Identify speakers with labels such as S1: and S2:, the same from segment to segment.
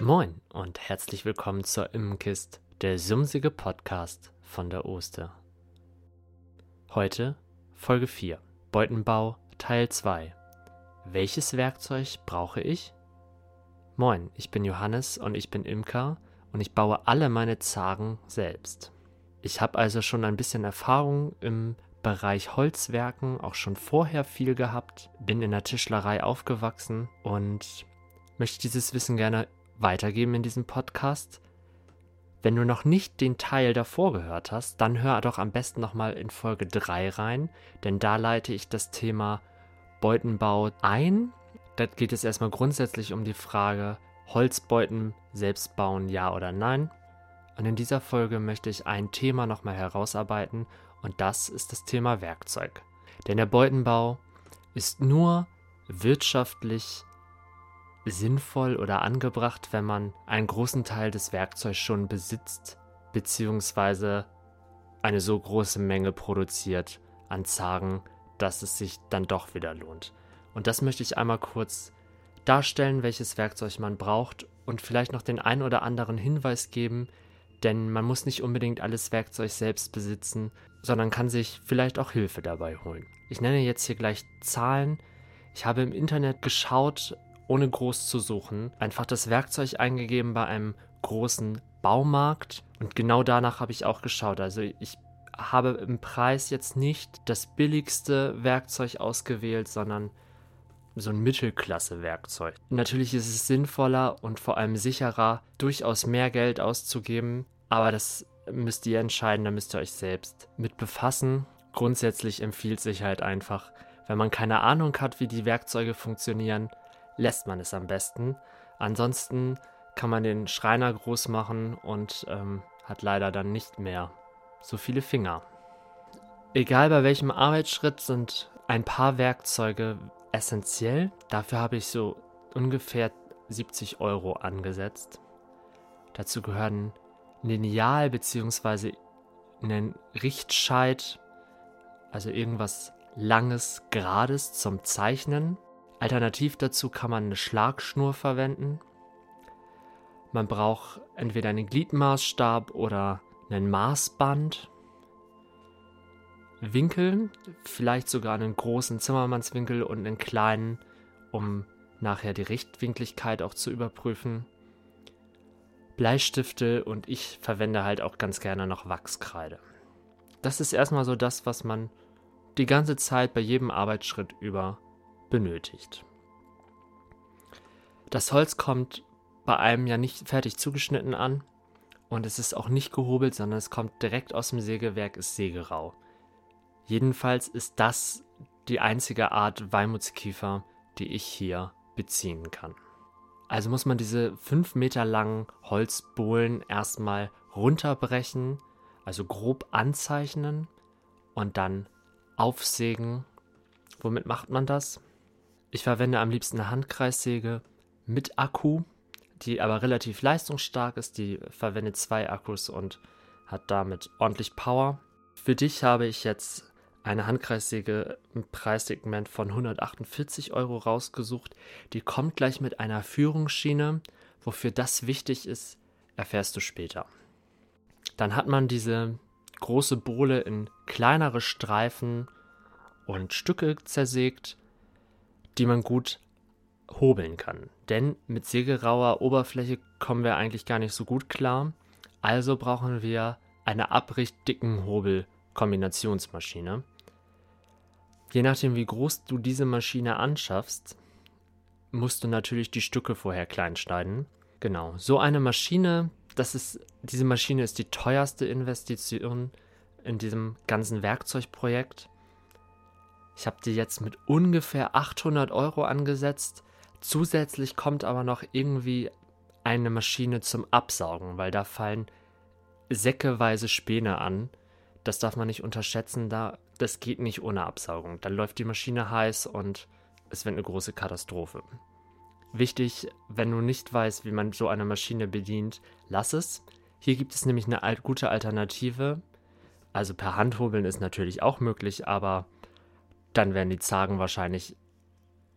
S1: Moin und herzlich willkommen zur Immenkist, der sumsige Podcast von der Oster. Heute Folge 4, Beutenbau Teil 2. Welches Werkzeug brauche ich? Moin, ich bin Johannes und ich bin Imker und ich baue alle meine Zagen selbst. Ich habe also schon ein bisschen Erfahrung im Bereich Holzwerken, auch schon vorher viel gehabt, bin in der Tischlerei aufgewachsen und möchte dieses Wissen gerne weitergeben in diesem Podcast. Wenn du noch nicht den Teil davor gehört hast, dann hör doch am besten nochmal in Folge 3 rein, denn da leite ich das Thema Beutenbau ein. Da geht es erstmal grundsätzlich um die Frage, Holzbeuten selbst bauen, ja oder nein. Und in dieser Folge möchte ich ein Thema nochmal herausarbeiten und das ist das Thema Werkzeug. Denn der Beutenbau ist nur wirtschaftlich sinnvoll oder angebracht, wenn man einen großen Teil des Werkzeugs schon besitzt, beziehungsweise eine so große Menge produziert an Zagen, dass es sich dann doch wieder lohnt. Und das möchte ich einmal kurz darstellen, welches Werkzeug man braucht und vielleicht noch den ein oder anderen Hinweis geben, denn man muss nicht unbedingt alles Werkzeug selbst besitzen, sondern kann sich vielleicht auch Hilfe dabei holen. Ich nenne jetzt hier gleich Zahlen. Ich habe im Internet geschaut, ohne groß zu suchen, einfach das Werkzeug eingegeben bei einem großen Baumarkt und genau danach habe ich auch geschaut. Also ich habe im Preis jetzt nicht das billigste Werkzeug ausgewählt, sondern so ein Mittelklasse-Werkzeug. Natürlich ist es sinnvoller und vor allem sicherer, durchaus mehr Geld auszugeben, aber das müsst ihr entscheiden, da müsst ihr euch selbst mit befassen. Grundsätzlich empfiehlt sich halt einfach, wenn man keine Ahnung hat, wie die Werkzeuge funktionieren, lässt man es am besten. Ansonsten kann man den Schreiner groß machen und ähm, hat leider dann nicht mehr so viele Finger. Egal bei welchem Arbeitsschritt sind ein paar Werkzeuge essentiell. Dafür habe ich so ungefähr 70 Euro angesetzt. Dazu gehören Lineal bzw. ein Richtscheit, also irgendwas langes, gerades zum Zeichnen. Alternativ dazu kann man eine Schlagschnur verwenden. Man braucht entweder einen Gliedmaßstab oder einen Maßband. Winkel, vielleicht sogar einen großen Zimmermannswinkel und einen kleinen, um nachher die Richtwinkligkeit auch zu überprüfen. Bleistifte und ich verwende halt auch ganz gerne noch Wachskreide. Das ist erstmal so das, was man die ganze Zeit bei jedem Arbeitsschritt über benötigt. Das Holz kommt bei einem ja nicht fertig zugeschnitten an und es ist auch nicht gehobelt, sondern es kommt direkt aus dem Sägewerk, ist sägerau. Jedenfalls ist das die einzige Art Weimutskiefer, die ich hier beziehen kann. Also muss man diese 5 Meter langen Holzbohlen erstmal runterbrechen, also grob anzeichnen und dann aufsägen. Womit macht man das? Ich verwende am liebsten eine Handkreissäge mit Akku, die aber relativ leistungsstark ist. Die verwendet zwei Akkus und hat damit ordentlich Power. Für dich habe ich jetzt eine Handkreissäge im Preissegment von 148 Euro rausgesucht. Die kommt gleich mit einer Führungsschiene. Wofür das wichtig ist, erfährst du später. Dann hat man diese große Bohle in kleinere Streifen und Stücke zersägt die man gut hobeln kann. Denn mit sägerauer Oberfläche kommen wir eigentlich gar nicht so gut klar. Also brauchen wir eine abrichtdicken Hobel-Kombinationsmaschine. Je nachdem, wie groß du diese Maschine anschaffst, musst du natürlich die Stücke vorher klein schneiden. Genau, so eine Maschine, das ist, diese Maschine ist die teuerste Investition in diesem ganzen Werkzeugprojekt. Ich habe die jetzt mit ungefähr 800 Euro angesetzt. Zusätzlich kommt aber noch irgendwie eine Maschine zum Absaugen, weil da fallen säckeweise Späne an. Das darf man nicht unterschätzen, da das geht nicht ohne Absaugung. Dann läuft die Maschine heiß und es wird eine große Katastrophe. Wichtig, wenn du nicht weißt, wie man so eine Maschine bedient, lass es. Hier gibt es nämlich eine gute Alternative. Also per Handhobeln ist natürlich auch möglich, aber dann werden die Zagen wahrscheinlich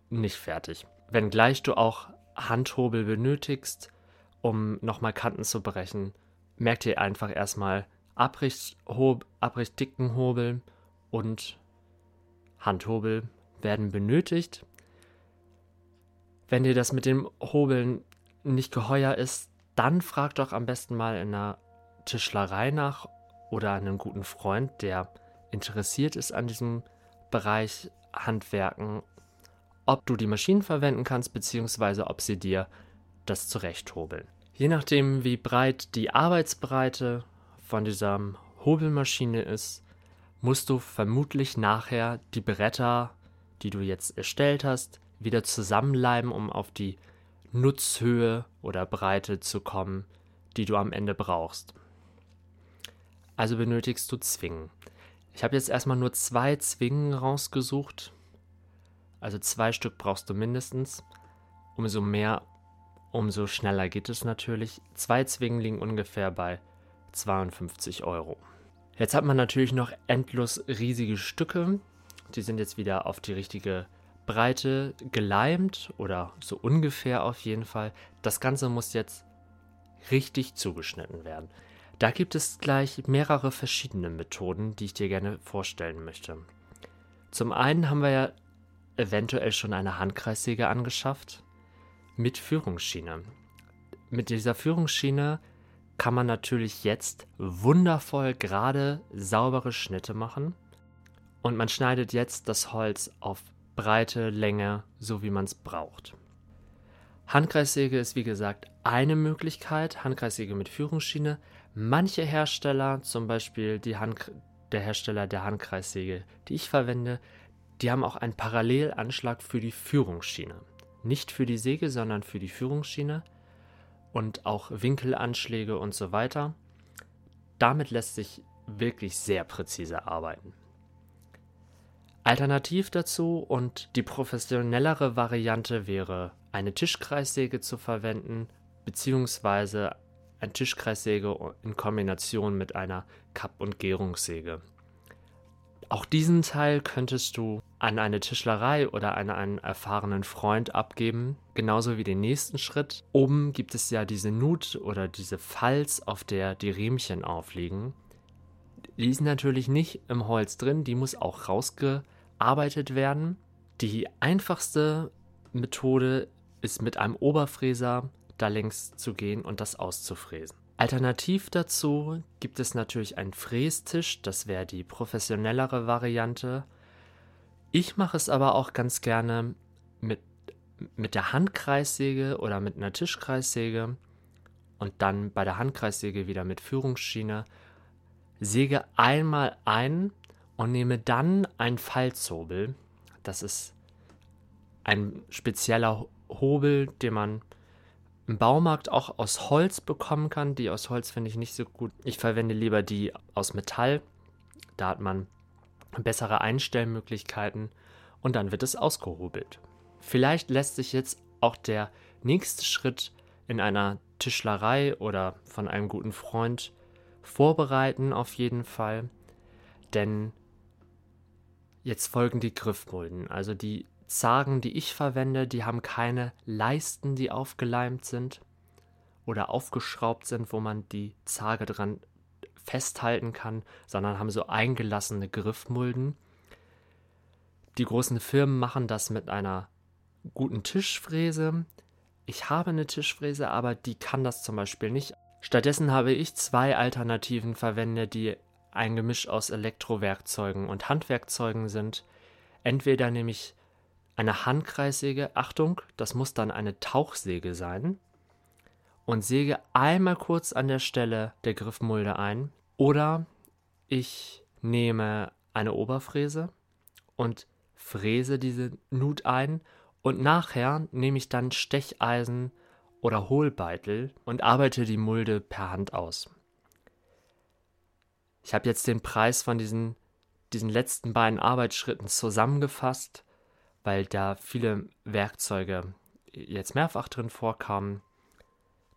S1: nicht fertig. Wenngleich du auch Handhobel benötigst um nochmal Kanten zu brechen, merkt ihr einfach erstmal abrichtdicken Hobel und Handhobel werden benötigt. Wenn dir das mit dem Hobeln nicht geheuer ist, dann frag doch am besten mal in einer Tischlerei nach oder einem guten Freund, der interessiert ist an diesem Bereich Handwerken, ob du die Maschinen verwenden kannst, beziehungsweise ob sie dir das zurechthobeln. Je nachdem, wie breit die Arbeitsbreite von dieser Hobelmaschine ist, musst du vermutlich nachher die Bretter, die du jetzt erstellt hast, wieder zusammenleiben, um auf die Nutzhöhe oder Breite zu kommen, die du am Ende brauchst. Also benötigst du Zwingen. Ich habe jetzt erstmal nur zwei Zwingen rausgesucht. Also zwei Stück brauchst du mindestens. Umso mehr, umso schneller geht es natürlich. Zwei Zwingen liegen ungefähr bei 52 Euro. Jetzt hat man natürlich noch endlos riesige Stücke. Die sind jetzt wieder auf die richtige Breite geleimt oder so ungefähr auf jeden Fall. Das Ganze muss jetzt richtig zugeschnitten werden. Da gibt es gleich mehrere verschiedene Methoden, die ich dir gerne vorstellen möchte. Zum einen haben wir ja eventuell schon eine Handkreissäge angeschafft mit Führungsschiene. Mit dieser Führungsschiene kann man natürlich jetzt wundervoll gerade saubere Schnitte machen und man schneidet jetzt das Holz auf Breite, Länge, so wie man es braucht. Handkreissäge ist wie gesagt eine Möglichkeit, Handkreissäge mit Führungsschiene. Manche Hersteller, zum Beispiel die Hand, der Hersteller der Handkreissäge, die ich verwende, die haben auch einen Parallelanschlag für die Führungsschiene. Nicht für die Säge, sondern für die Führungsschiene und auch Winkelanschläge und so weiter. Damit lässt sich wirklich sehr präzise arbeiten. Alternativ dazu und die professionellere Variante wäre, eine Tischkreissäge zu verwenden, beziehungsweise eine Tischkreissäge in Kombination mit einer Kapp- und Gärungssäge. Auch diesen Teil könntest du an eine Tischlerei oder an einen erfahrenen Freund abgeben, genauso wie den nächsten Schritt. Oben gibt es ja diese Nut oder diese Falz, auf der die Riemchen aufliegen. Die ist natürlich nicht im Holz drin, die muss auch rausgearbeitet werden. Die einfachste Methode ist mit einem Oberfräser da längs zu gehen und das auszufräsen. Alternativ dazu gibt es natürlich einen Frästisch, das wäre die professionellere Variante. Ich mache es aber auch ganz gerne mit, mit der Handkreissäge oder mit einer Tischkreissäge und dann bei der Handkreissäge wieder mit Führungsschiene. Säge einmal ein und nehme dann einen Falzhobel. Das ist ein spezieller Hobel, den man im Baumarkt auch aus Holz bekommen kann. Die aus Holz finde ich nicht so gut. Ich verwende lieber die aus Metall. Da hat man bessere Einstellmöglichkeiten und dann wird es ausgehobelt. Vielleicht lässt sich jetzt auch der nächste Schritt in einer Tischlerei oder von einem guten Freund vorbereiten, auf jeden Fall. Denn jetzt folgen die Griffmulden. Also die Zagen, die ich verwende, die haben keine Leisten, die aufgeleimt sind oder aufgeschraubt sind, wo man die Zage dran festhalten kann, sondern haben so eingelassene Griffmulden. Die großen Firmen machen das mit einer guten Tischfräse. Ich habe eine Tischfräse, aber die kann das zum Beispiel nicht. Stattdessen habe ich zwei Alternativen verwendet, die ein Gemisch aus Elektrowerkzeugen und Handwerkzeugen sind. Entweder nehme ich eine Handkreissäge, Achtung, das muss dann eine Tauchsäge sein, und säge einmal kurz an der Stelle der Griffmulde ein. Oder ich nehme eine Oberfräse und fräse diese Nut ein und nachher nehme ich dann Stecheisen oder Hohlbeitel und arbeite die Mulde per Hand aus. Ich habe jetzt den Preis von diesen, diesen letzten beiden Arbeitsschritten zusammengefasst weil da viele Werkzeuge jetzt mehrfach drin vorkamen.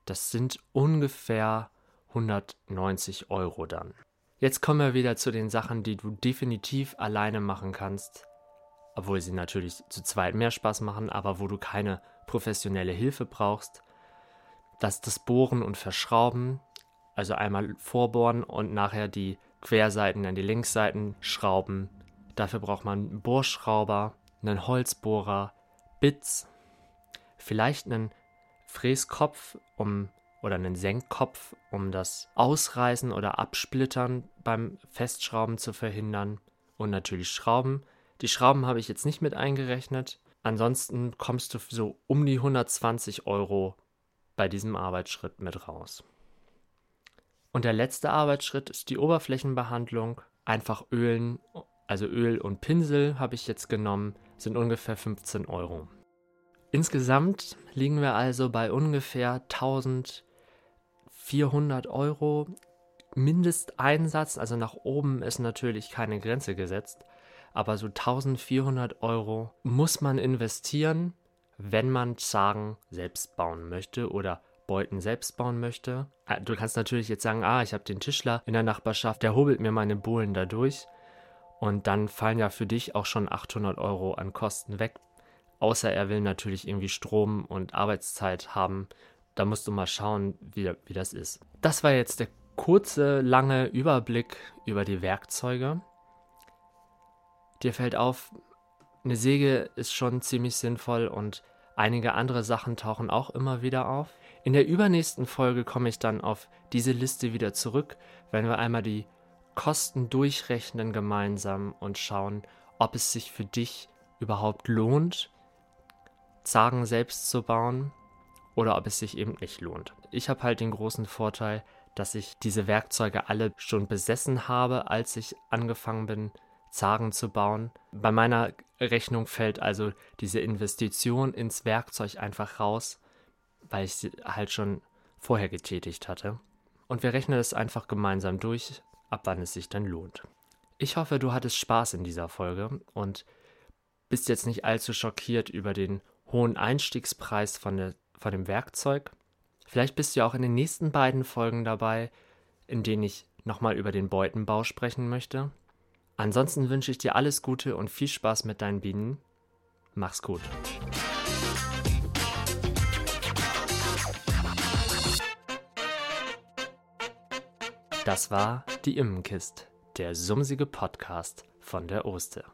S1: Das sind ungefähr 190 Euro dann. Jetzt kommen wir wieder zu den Sachen, die du definitiv alleine machen kannst, obwohl sie natürlich zu zweit mehr Spaß machen, aber wo du keine professionelle Hilfe brauchst. dass das Bohren und Verschrauben, also einmal vorbohren und nachher die Querseiten an die Linksseiten schrauben. Dafür braucht man einen Bohrschrauber, einen Holzbohrer, Bits, vielleicht einen Fräskopf um, oder einen Senkkopf, um das Ausreißen oder Absplittern beim Festschrauben zu verhindern. Und natürlich Schrauben. Die Schrauben habe ich jetzt nicht mit eingerechnet. Ansonsten kommst du so um die 120 Euro bei diesem Arbeitsschritt mit raus. Und der letzte Arbeitsschritt ist die Oberflächenbehandlung. Einfach ölen, also Öl und Pinsel habe ich jetzt genommen, sind ungefähr 15 Euro. Insgesamt liegen wir also bei ungefähr 1400 Euro Mindesteinsatz. Also nach oben ist natürlich keine Grenze gesetzt, aber so 1400 Euro muss man investieren, wenn man Zagen selbst bauen möchte oder Beuten selbst bauen möchte. Ah, du kannst natürlich jetzt sagen, ah, ich habe den Tischler in der Nachbarschaft, der hobelt mir meine Bohlen dadurch. Und dann fallen ja für dich auch schon 800 Euro an Kosten weg. Außer er will natürlich irgendwie Strom und Arbeitszeit haben. Da musst du mal schauen, wie, wie das ist. Das war jetzt der kurze, lange Überblick über die Werkzeuge. Dir fällt auf, eine Säge ist schon ziemlich sinnvoll und einige andere Sachen tauchen auch immer wieder auf. In der übernächsten Folge komme ich dann auf diese Liste wieder zurück, wenn wir einmal die Kosten durchrechnen gemeinsam und schauen, ob es sich für dich überhaupt lohnt, Zagen selbst zu bauen oder ob es sich eben nicht lohnt. Ich habe halt den großen Vorteil, dass ich diese Werkzeuge alle schon besessen habe, als ich angefangen bin, Zagen zu bauen. Bei meiner Rechnung fällt also diese Investition ins Werkzeug einfach raus, weil ich sie halt schon vorher getätigt hatte. Und wir rechnen es einfach gemeinsam durch, ab wann es sich dann lohnt. Ich hoffe, du hattest Spaß in dieser Folge und bist jetzt nicht allzu schockiert über den hohen Einstiegspreis von, der, von dem Werkzeug. Vielleicht bist du auch in den nächsten beiden Folgen dabei, in denen ich nochmal über den Beutenbau sprechen möchte. Ansonsten wünsche ich dir alles Gute und viel Spaß mit deinen Bienen. Mach's gut. Das war die Immenkist, der sumsige Podcast von der Oste.